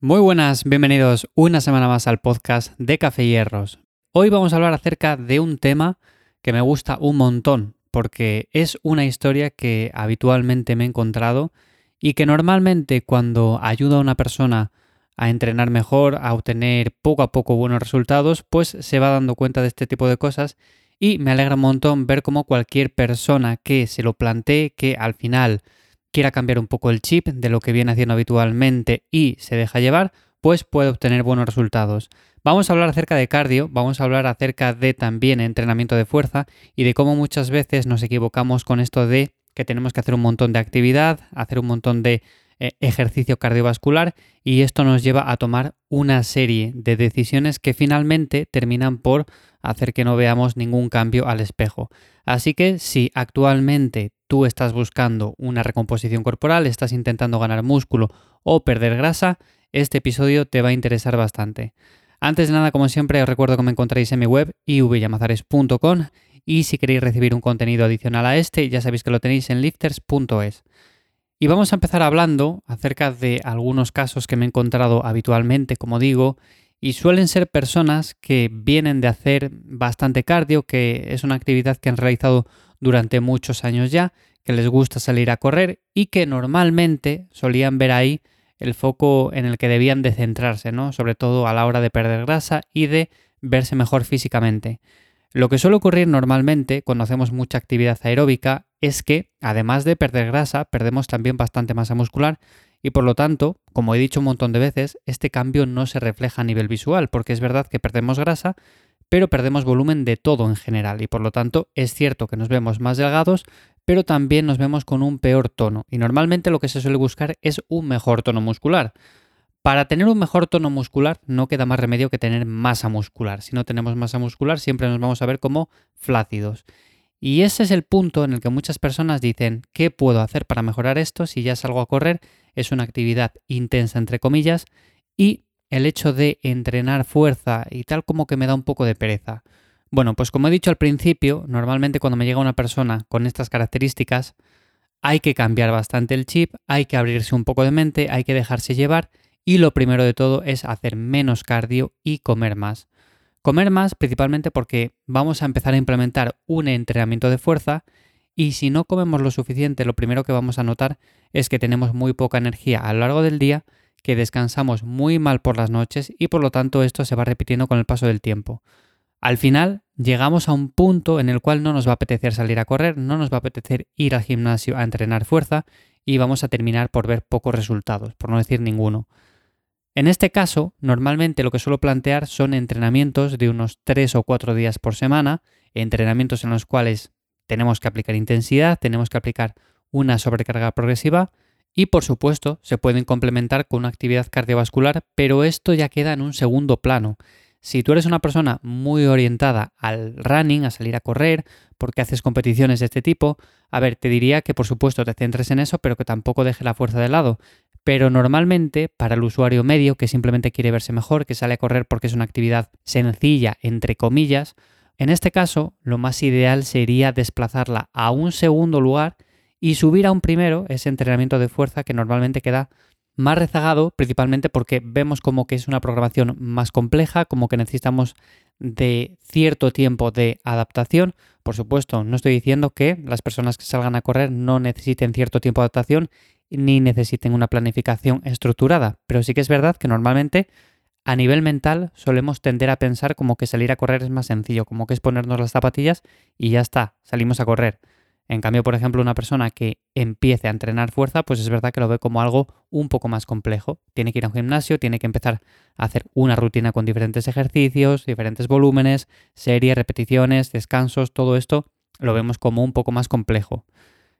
Muy buenas, bienvenidos una semana más al podcast de Café Hierros. Hoy vamos a hablar acerca de un tema que me gusta un montón, porque es una historia que habitualmente me he encontrado y que normalmente cuando ayuda a una persona a entrenar mejor, a obtener poco a poco buenos resultados, pues se va dando cuenta de este tipo de cosas y me alegra un montón ver cómo cualquier persona que se lo plantee, que al final quiera cambiar un poco el chip de lo que viene haciendo habitualmente y se deja llevar, pues puede obtener buenos resultados. Vamos a hablar acerca de cardio, vamos a hablar acerca de también entrenamiento de fuerza y de cómo muchas veces nos equivocamos con esto de que tenemos que hacer un montón de actividad, hacer un montón de eh, ejercicio cardiovascular y esto nos lleva a tomar una serie de decisiones que finalmente terminan por hacer que no veamos ningún cambio al espejo. Así que si actualmente tú estás buscando una recomposición corporal, estás intentando ganar músculo o perder grasa, este episodio te va a interesar bastante. Antes de nada, como siempre, os recuerdo que me encontráis en mi web ivyamazares.com y si queréis recibir un contenido adicional a este, ya sabéis que lo tenéis en lifters.es. Y vamos a empezar hablando acerca de algunos casos que me he encontrado habitualmente, como digo, y suelen ser personas que vienen de hacer bastante cardio, que es una actividad que han realizado durante muchos años ya, que les gusta salir a correr y que normalmente solían ver ahí el foco en el que debían de centrarse, ¿no? Sobre todo a la hora de perder grasa y de verse mejor físicamente. Lo que suele ocurrir normalmente cuando hacemos mucha actividad aeróbica es que, además de perder grasa, perdemos también bastante masa muscular y por lo tanto, como he dicho un montón de veces, este cambio no se refleja a nivel visual, porque es verdad que perdemos grasa, pero perdemos volumen de todo en general y por lo tanto es cierto que nos vemos más delgados, pero también nos vemos con un peor tono y normalmente lo que se suele buscar es un mejor tono muscular. Para tener un mejor tono muscular no queda más remedio que tener masa muscular. Si no tenemos masa muscular siempre nos vamos a ver como flácidos. Y ese es el punto en el que muchas personas dicen, ¿qué puedo hacer para mejorar esto si ya salgo a correr? Es una actividad intensa entre comillas y el hecho de entrenar fuerza y tal como que me da un poco de pereza. Bueno, pues como he dicho al principio, normalmente cuando me llega una persona con estas características, hay que cambiar bastante el chip, hay que abrirse un poco de mente, hay que dejarse llevar y lo primero de todo es hacer menos cardio y comer más. Comer más principalmente porque vamos a empezar a implementar un entrenamiento de fuerza y si no comemos lo suficiente, lo primero que vamos a notar es que tenemos muy poca energía a lo largo del día que descansamos muy mal por las noches y por lo tanto esto se va repitiendo con el paso del tiempo. Al final llegamos a un punto en el cual no nos va a apetecer salir a correr, no nos va a apetecer ir al gimnasio a entrenar fuerza y vamos a terminar por ver pocos resultados, por no decir ninguno. En este caso, normalmente lo que suelo plantear son entrenamientos de unos 3 o 4 días por semana, entrenamientos en los cuales tenemos que aplicar intensidad, tenemos que aplicar una sobrecarga progresiva, y por supuesto, se pueden complementar con una actividad cardiovascular, pero esto ya queda en un segundo plano. Si tú eres una persona muy orientada al running, a salir a correr, porque haces competiciones de este tipo, a ver, te diría que por supuesto te centres en eso, pero que tampoco deje la fuerza de lado. Pero normalmente, para el usuario medio que simplemente quiere verse mejor, que sale a correr porque es una actividad sencilla, entre comillas, en este caso, lo más ideal sería desplazarla a un segundo lugar y subir a un primero ese entrenamiento de fuerza que normalmente queda más rezagado, principalmente porque vemos como que es una programación más compleja, como que necesitamos de cierto tiempo de adaptación. Por supuesto, no estoy diciendo que las personas que salgan a correr no necesiten cierto tiempo de adaptación ni necesiten una planificación estructurada, pero sí que es verdad que normalmente a nivel mental solemos tender a pensar como que salir a correr es más sencillo, como que es ponernos las zapatillas y ya está, salimos a correr. En cambio, por ejemplo, una persona que empiece a entrenar fuerza, pues es verdad que lo ve como algo un poco más complejo. Tiene que ir a un gimnasio, tiene que empezar a hacer una rutina con diferentes ejercicios, diferentes volúmenes, series, repeticiones, descansos, todo esto lo vemos como un poco más complejo.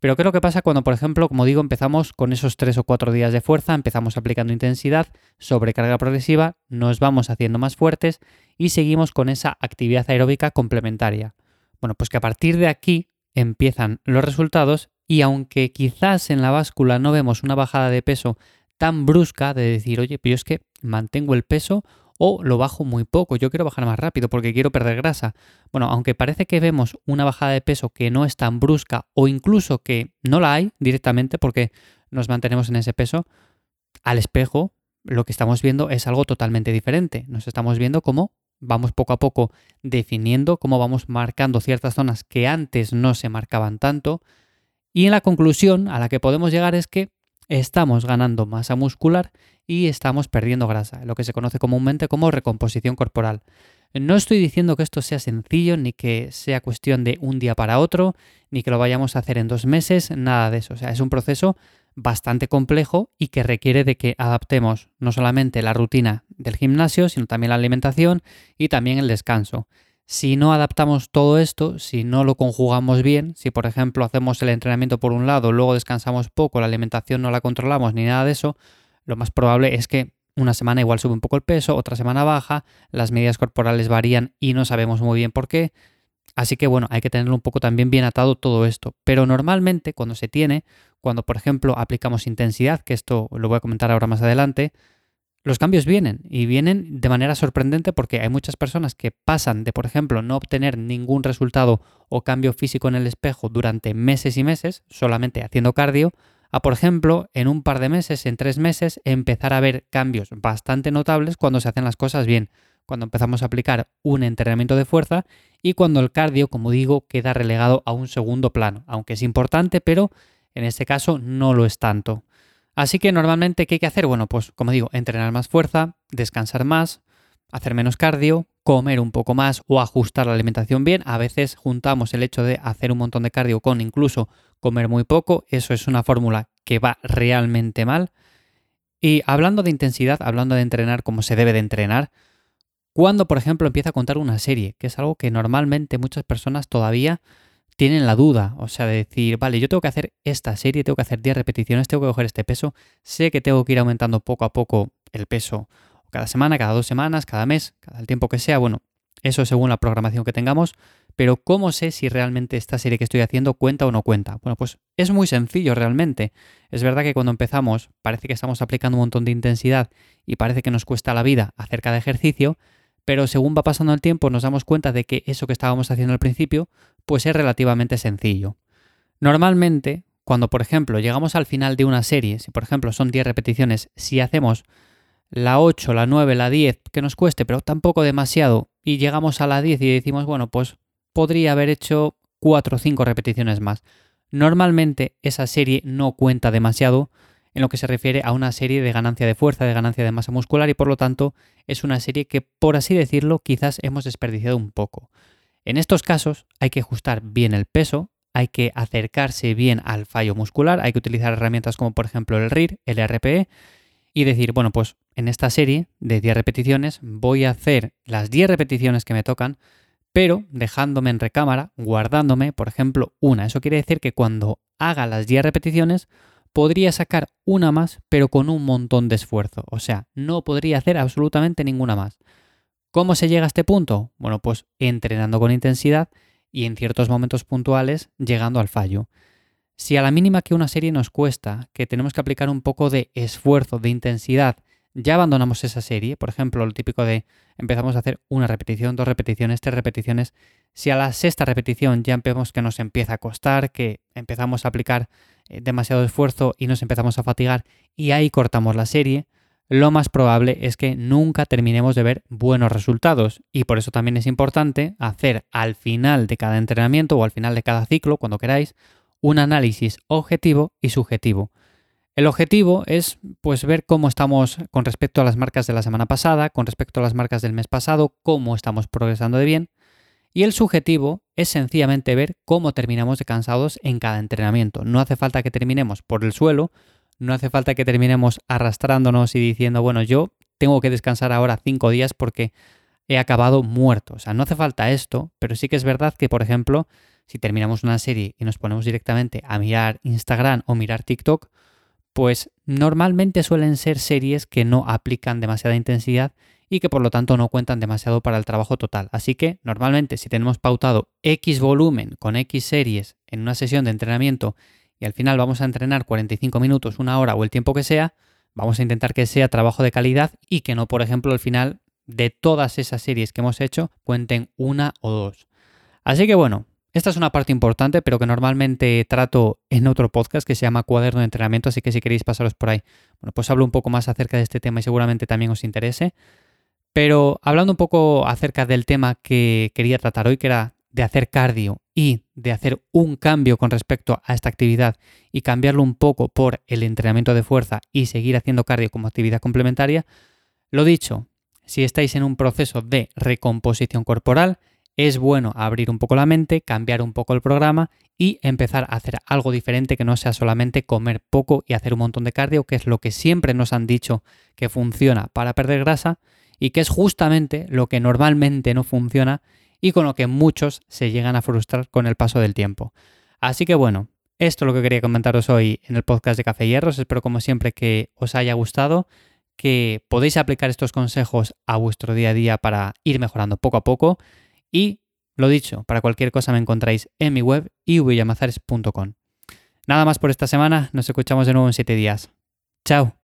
Pero ¿qué es lo que pasa cuando, por ejemplo, como digo, empezamos con esos tres o cuatro días de fuerza, empezamos aplicando intensidad, sobrecarga progresiva, nos vamos haciendo más fuertes y seguimos con esa actividad aeróbica complementaria? Bueno, pues que a partir de aquí empiezan los resultados y aunque quizás en la báscula no vemos una bajada de peso tan brusca de decir, oye, pero es que mantengo el peso o lo bajo muy poco, yo quiero bajar más rápido porque quiero perder grasa. Bueno, aunque parece que vemos una bajada de peso que no es tan brusca o incluso que no la hay directamente porque nos mantenemos en ese peso, al espejo lo que estamos viendo es algo totalmente diferente. Nos estamos viendo cómo vamos poco a poco definiendo, cómo vamos marcando ciertas zonas que antes no se marcaban tanto. Y en la conclusión a la que podemos llegar es que estamos ganando masa muscular y estamos perdiendo grasa, lo que se conoce comúnmente como recomposición corporal. No estoy diciendo que esto sea sencillo, ni que sea cuestión de un día para otro, ni que lo vayamos a hacer en dos meses, nada de eso. O sea, es un proceso bastante complejo y que requiere de que adaptemos no solamente la rutina del gimnasio, sino también la alimentación y también el descanso. Si no adaptamos todo esto, si no lo conjugamos bien, si por ejemplo hacemos el entrenamiento por un lado, luego descansamos poco, la alimentación no la controlamos ni nada de eso, lo más probable es que una semana igual sube un poco el peso, otra semana baja, las medidas corporales varían y no sabemos muy bien por qué. Así que bueno, hay que tener un poco también bien atado todo esto. Pero normalmente cuando se tiene, cuando por ejemplo aplicamos intensidad, que esto lo voy a comentar ahora más adelante, los cambios vienen y vienen de manera sorprendente porque hay muchas personas que pasan de, por ejemplo, no obtener ningún resultado o cambio físico en el espejo durante meses y meses, solamente haciendo cardio, a, por ejemplo, en un par de meses, en tres meses, empezar a ver cambios bastante notables cuando se hacen las cosas bien, cuando empezamos a aplicar un entrenamiento de fuerza y cuando el cardio, como digo, queda relegado a un segundo plano, aunque es importante, pero en este caso no lo es tanto. Así que normalmente, ¿qué hay que hacer? Bueno, pues como digo, entrenar más fuerza, descansar más, hacer menos cardio, comer un poco más o ajustar la alimentación bien. A veces juntamos el hecho de hacer un montón de cardio con incluso comer muy poco. Eso es una fórmula que va realmente mal. Y hablando de intensidad, hablando de entrenar como se debe de entrenar, cuando por ejemplo empieza a contar una serie, que es algo que normalmente muchas personas todavía tienen la duda, o sea, de decir, vale, yo tengo que hacer esta serie, tengo que hacer 10 repeticiones, tengo que coger este peso, sé que tengo que ir aumentando poco a poco el peso, cada semana, cada dos semanas, cada mes, cada el tiempo que sea, bueno, eso según la programación que tengamos, pero ¿cómo sé si realmente esta serie que estoy haciendo cuenta o no cuenta? Bueno, pues es muy sencillo realmente. Es verdad que cuando empezamos parece que estamos aplicando un montón de intensidad y parece que nos cuesta la vida hacer cada ejercicio, pero según va pasando el tiempo nos damos cuenta de que eso que estábamos haciendo al principio pues es relativamente sencillo. Normalmente, cuando por ejemplo llegamos al final de una serie, si por ejemplo son 10 repeticiones, si hacemos la 8, la 9, la 10, que nos cueste, pero tampoco demasiado, y llegamos a la 10 y decimos, bueno, pues podría haber hecho 4 o 5 repeticiones más. Normalmente esa serie no cuenta demasiado en lo que se refiere a una serie de ganancia de fuerza, de ganancia de masa muscular y por lo tanto es una serie que, por así decirlo, quizás hemos desperdiciado un poco. En estos casos hay que ajustar bien el peso, hay que acercarse bien al fallo muscular, hay que utilizar herramientas como por ejemplo el RIR, el RPE y decir, bueno, pues en esta serie de 10 repeticiones voy a hacer las 10 repeticiones que me tocan, pero dejándome en recámara, guardándome, por ejemplo, una. Eso quiere decir que cuando haga las 10 repeticiones podría sacar una más, pero con un montón de esfuerzo. O sea, no podría hacer absolutamente ninguna más. ¿Cómo se llega a este punto? Bueno, pues entrenando con intensidad y en ciertos momentos puntuales llegando al fallo. Si a la mínima que una serie nos cuesta, que tenemos que aplicar un poco de esfuerzo, de intensidad, ya abandonamos esa serie, por ejemplo, lo típico de empezamos a hacer una repetición, dos repeticiones, tres repeticiones, si a la sexta repetición ya vemos que nos empieza a costar, que empezamos a aplicar eh, demasiado esfuerzo y nos empezamos a fatigar y ahí cortamos la serie, lo más probable es que nunca terminemos de ver buenos resultados y por eso también es importante hacer al final de cada entrenamiento o al final de cada ciclo, cuando queráis, un análisis objetivo y subjetivo. El objetivo es pues ver cómo estamos con respecto a las marcas de la semana pasada, con respecto a las marcas del mes pasado, cómo estamos progresando de bien. Y el subjetivo es sencillamente ver cómo terminamos de cansados en cada entrenamiento. No hace falta que terminemos por el suelo, no hace falta que terminemos arrastrándonos y diciendo, bueno, yo tengo que descansar ahora cinco días porque he acabado muerto. O sea, no hace falta esto, pero sí que es verdad que, por ejemplo, si terminamos una serie y nos ponemos directamente a mirar Instagram o mirar TikTok, pues normalmente suelen ser series que no aplican demasiada intensidad y que por lo tanto no cuentan demasiado para el trabajo total. Así que normalmente si tenemos pautado X volumen con X series en una sesión de entrenamiento y al final vamos a entrenar 45 minutos, una hora o el tiempo que sea, vamos a intentar que sea trabajo de calidad y que no, por ejemplo, al final de todas esas series que hemos hecho cuenten una o dos. Así que bueno, esta es una parte importante, pero que normalmente trato en otro podcast que se llama Cuaderno de Entrenamiento, así que si queréis pasaros por ahí, bueno, pues hablo un poco más acerca de este tema y seguramente también os interese. Pero hablando un poco acerca del tema que quería tratar hoy, que era de hacer cardio y de hacer un cambio con respecto a esta actividad y cambiarlo un poco por el entrenamiento de fuerza y seguir haciendo cardio como actividad complementaria, lo dicho, si estáis en un proceso de recomposición corporal, es bueno abrir un poco la mente, cambiar un poco el programa y empezar a hacer algo diferente que no sea solamente comer poco y hacer un montón de cardio, que es lo que siempre nos han dicho que funciona para perder grasa y que es justamente lo que normalmente no funciona y con lo que muchos se llegan a frustrar con el paso del tiempo. Así que bueno, esto es lo que quería comentaros hoy en el podcast de Café Hierros. Espero como siempre que os haya gustado, que podéis aplicar estos consejos a vuestro día a día para ir mejorando poco a poco y lo dicho, para cualquier cosa me encontráis en mi web ivyamazares.com. Nada más por esta semana, nos escuchamos de nuevo en 7 días. Chao.